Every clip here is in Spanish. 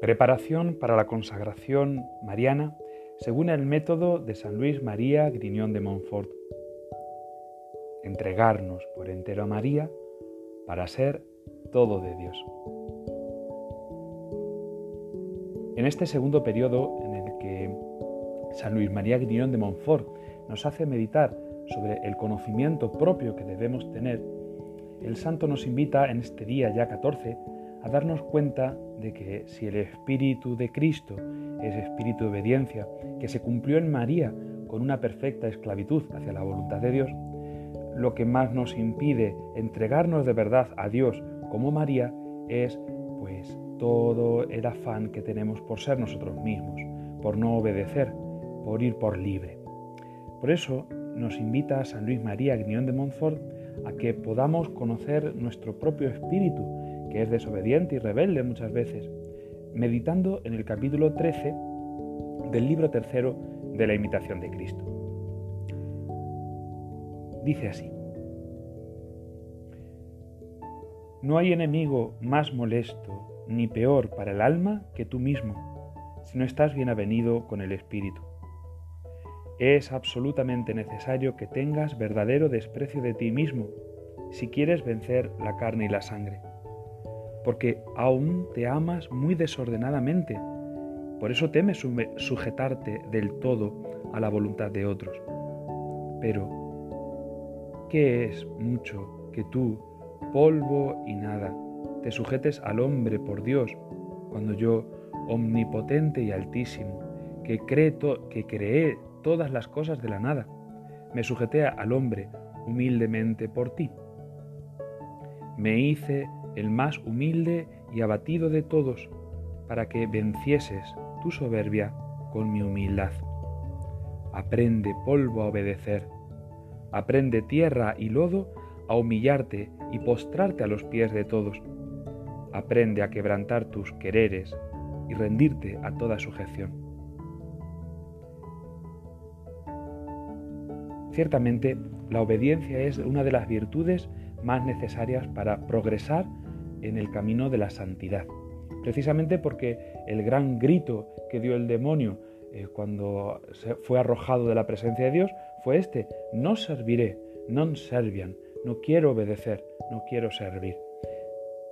Preparación para la consagración mariana según el método de San Luis María Griñón de Montfort. Entregarnos por entero a María para ser todo de Dios. En este segundo periodo en el que San Luis María Griñón de Montfort nos hace meditar sobre el conocimiento propio que debemos tener, el santo nos invita en este día ya 14 a darnos cuenta de que si el Espíritu de Cristo es espíritu de obediencia, que se cumplió en María con una perfecta esclavitud hacia la voluntad de Dios, lo que más nos impide entregarnos de verdad a Dios como María es pues todo el afán que tenemos por ser nosotros mismos, por no obedecer, por ir por libre. Por eso nos invita San Luis María Griñón de Montfort a que podamos conocer nuestro propio espíritu, que es desobediente y rebelde muchas veces, meditando en el capítulo 13 del libro tercero de la imitación de Cristo. Dice así, No hay enemigo más molesto ni peor para el alma que tú mismo, si no estás bien avenido con el Espíritu. Es absolutamente necesario que tengas verdadero desprecio de ti mismo si quieres vencer la carne y la sangre porque aún te amas muy desordenadamente. Por eso temes sujetarte del todo a la voluntad de otros. Pero, ¿qué es mucho que tú, polvo y nada, te sujetes al hombre por Dios, cuando yo, omnipotente y altísimo, que, que creé todas las cosas de la nada, me sujeté al hombre humildemente por ti? Me hice el más humilde y abatido de todos, para que vencieses tu soberbia con mi humildad. Aprende polvo a obedecer, aprende tierra y lodo a humillarte y postrarte a los pies de todos. Aprende a quebrantar tus quereres y rendirte a toda sujeción. Ciertamente, la obediencia es una de las virtudes más necesarias para progresar en el camino de la santidad. Precisamente porque el gran grito que dio el demonio eh, cuando fue arrojado de la presencia de Dios fue este, no serviré, non servian, no quiero obedecer, no quiero servir.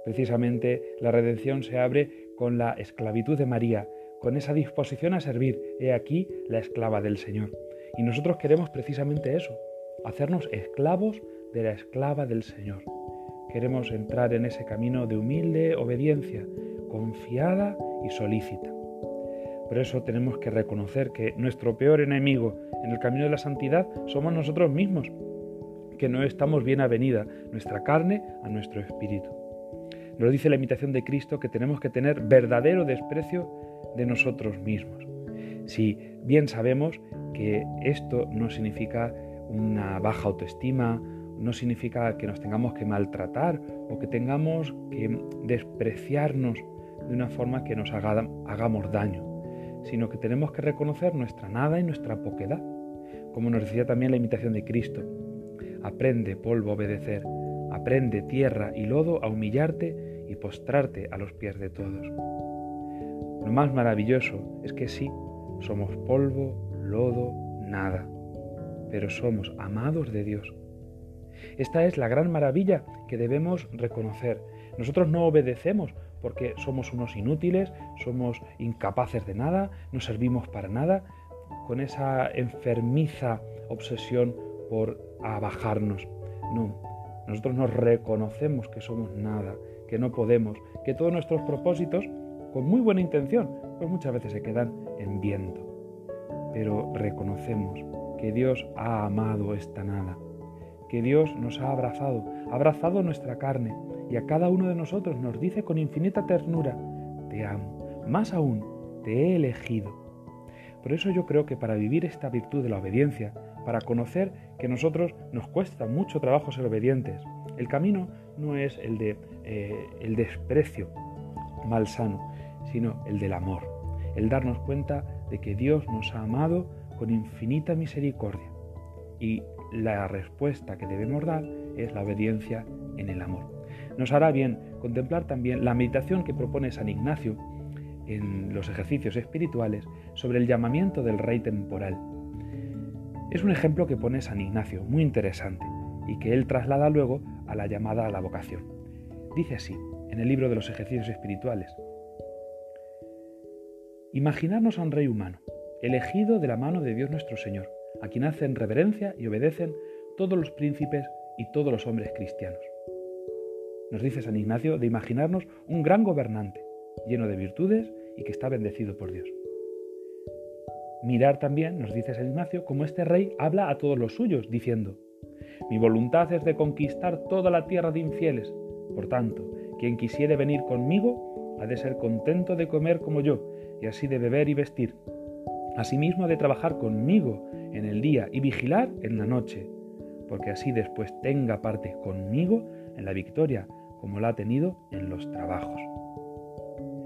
Precisamente la redención se abre con la esclavitud de María, con esa disposición a servir. He aquí la esclava del Señor. Y nosotros queremos precisamente eso, hacernos esclavos de la esclava del Señor. Queremos entrar en ese camino de humilde obediencia, confiada y solícita. Por eso tenemos que reconocer que nuestro peor enemigo en el camino de la santidad somos nosotros mismos, que no estamos bien avenida nuestra carne a nuestro espíritu. Nos dice la imitación de Cristo que tenemos que tener verdadero desprecio de nosotros mismos. Si bien sabemos que esto no significa una baja autoestima, no significa que nos tengamos que maltratar o que tengamos que despreciarnos de una forma que nos hagamos daño, sino que tenemos que reconocer nuestra nada y nuestra poquedad, como nos decía también la imitación de Cristo. Aprende, polvo, a obedecer, aprende, tierra y lodo, a humillarte y postrarte a los pies de todos. Lo más maravilloso es que sí, somos polvo, lodo, nada, pero somos amados de Dios esta es la gran maravilla que debemos reconocer. Nosotros no obedecemos porque somos unos inútiles, somos incapaces de nada, no servimos para nada, con esa enfermiza obsesión por abajarnos. No, nosotros nos reconocemos que somos nada, que no podemos, que todos nuestros propósitos, con muy buena intención, pues muchas veces se quedan en viento. Pero reconocemos que Dios ha amado esta nada que Dios nos ha abrazado, ha abrazado nuestra carne y a cada uno de nosotros nos dice con infinita ternura, te amo, más aún, te he elegido. Por eso yo creo que para vivir esta virtud de la obediencia, para conocer que nosotros nos cuesta mucho trabajo ser obedientes, el camino no es el de eh, el desprecio malsano, sino el del amor, el darnos cuenta de que Dios nos ha amado con infinita misericordia y la respuesta que debemos dar es la obediencia en el amor. Nos hará bien contemplar también la meditación que propone San Ignacio en los ejercicios espirituales sobre el llamamiento del rey temporal. Es un ejemplo que pone San Ignacio, muy interesante, y que él traslada luego a la llamada a la vocación. Dice así, en el libro de los ejercicios espirituales, Imaginarnos a un rey humano, elegido de la mano de Dios nuestro Señor, a quien hacen reverencia y obedecen todos los príncipes y todos los hombres cristianos. Nos dice San Ignacio de imaginarnos un gran gobernante, lleno de virtudes y que está bendecido por Dios. Mirar también, nos dice San Ignacio, cómo este rey habla a todos los suyos, diciendo, Mi voluntad es de conquistar toda la tierra de infieles. Por tanto, quien quisiere venir conmigo, ha de ser contento de comer como yo, y así de beber y vestir. Asimismo ha de trabajar conmigo en el día y vigilar en la noche, porque así después tenga parte conmigo en la victoria, como la ha tenido en los trabajos.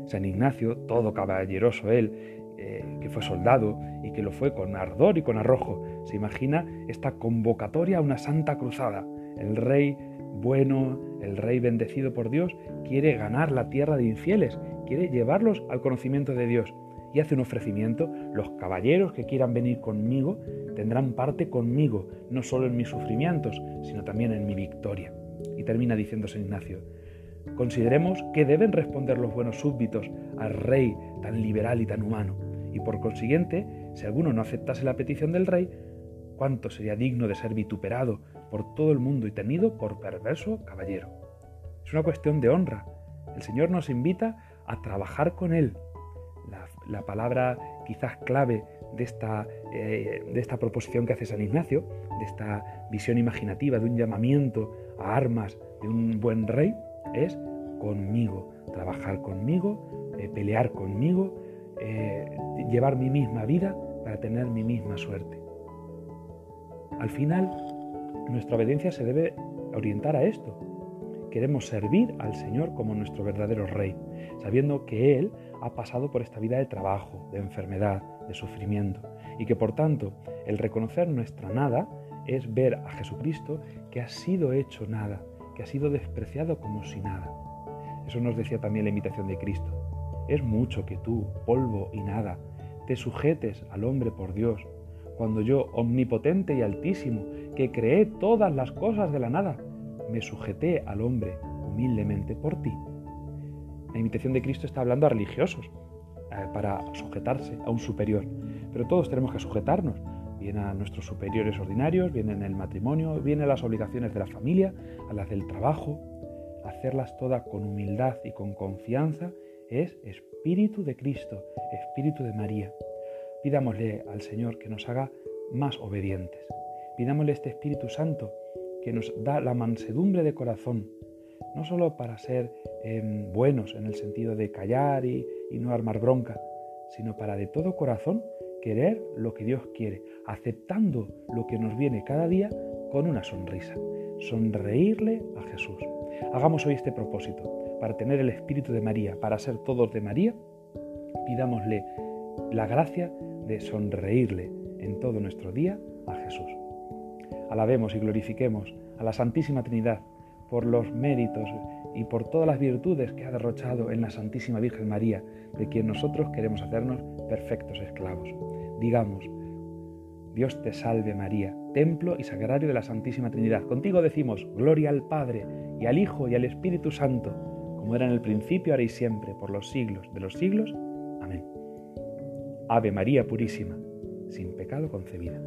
San Ignacio, todo caballeroso él, eh, que fue soldado y que lo fue con ardor y con arrojo. Se imagina esta convocatoria a una santa cruzada. El rey bueno, el rey bendecido por Dios, quiere ganar la tierra de infieles, quiere llevarlos al conocimiento de Dios y hace un ofrecimiento. Los caballeros que quieran venir conmigo tendrán parte conmigo, no solo en mis sufrimientos, sino también en mi victoria. Y termina diciendo San Ignacio, consideremos que deben responder los buenos súbditos al rey tan liberal y tan humano y por consiguiente, si alguno no aceptase la petición del rey, cuánto sería digno de ser vituperado por todo el mundo y tenido por perverso caballero. Es una cuestión de honra. El Señor nos invita a trabajar con Él. La, palabra quizás clave de esta, eh, de esta proposición que hace San Ignacio, de esta visión imaginativa, de un llamamiento a armas de un buen rey, es conmigo, trabajar conmigo, eh, pelear conmigo, eh, llevar mi misma vida para tener mi misma suerte. Al final, nuestra obediencia se debe orientar a esto. Queremos servir al Señor como nuestro verdadero Rey, sabiendo que Él ha pasado por esta vida de trabajo, de enfermedad, de sufrimiento, y que por tanto el reconocer nuestra nada es ver a Jesucristo que ha sido hecho nada, que ha sido despreciado como si nada. Eso nos decía también la invitación de Cristo. Es mucho que tú, polvo y nada, te sujetes al hombre por Dios, cuando yo, omnipotente y altísimo, que creé todas las cosas de la nada, me sujeté al hombre humildemente por ti. La invitación de Cristo está hablando a religiosos, eh, para sujetarse a un superior, pero todos tenemos que sujetarnos, bien a nuestros superiores ordinarios, bien en el matrimonio, bien a las obligaciones de la familia, a las del trabajo, hacerlas todas con humildad y con confianza es Espíritu de Cristo, Espíritu de María. Pidámosle al Señor que nos haga más obedientes. Pidámosle este Espíritu Santo que nos da la mansedumbre de corazón, no solo para ser em, buenos en el sentido de callar y, y no armar bronca, sino para de todo corazón querer lo que Dios quiere, aceptando lo que nos viene cada día con una sonrisa, sonreírle a Jesús. Hagamos hoy este propósito, para tener el Espíritu de María, para ser todos de María, pidámosle la gracia de sonreírle en todo nuestro día a Jesús. Alabemos y glorifiquemos a la Santísima Trinidad por los méritos y por todas las virtudes que ha derrochado en la Santísima Virgen María, de quien nosotros queremos hacernos perfectos esclavos. Digamos, Dios te salve María, templo y sagrario de la Santísima Trinidad. Contigo decimos, gloria al Padre y al Hijo y al Espíritu Santo como era en el principio, ahora y siempre, por los siglos de los siglos. Amén. Ave María Purísima, sin pecado concebida.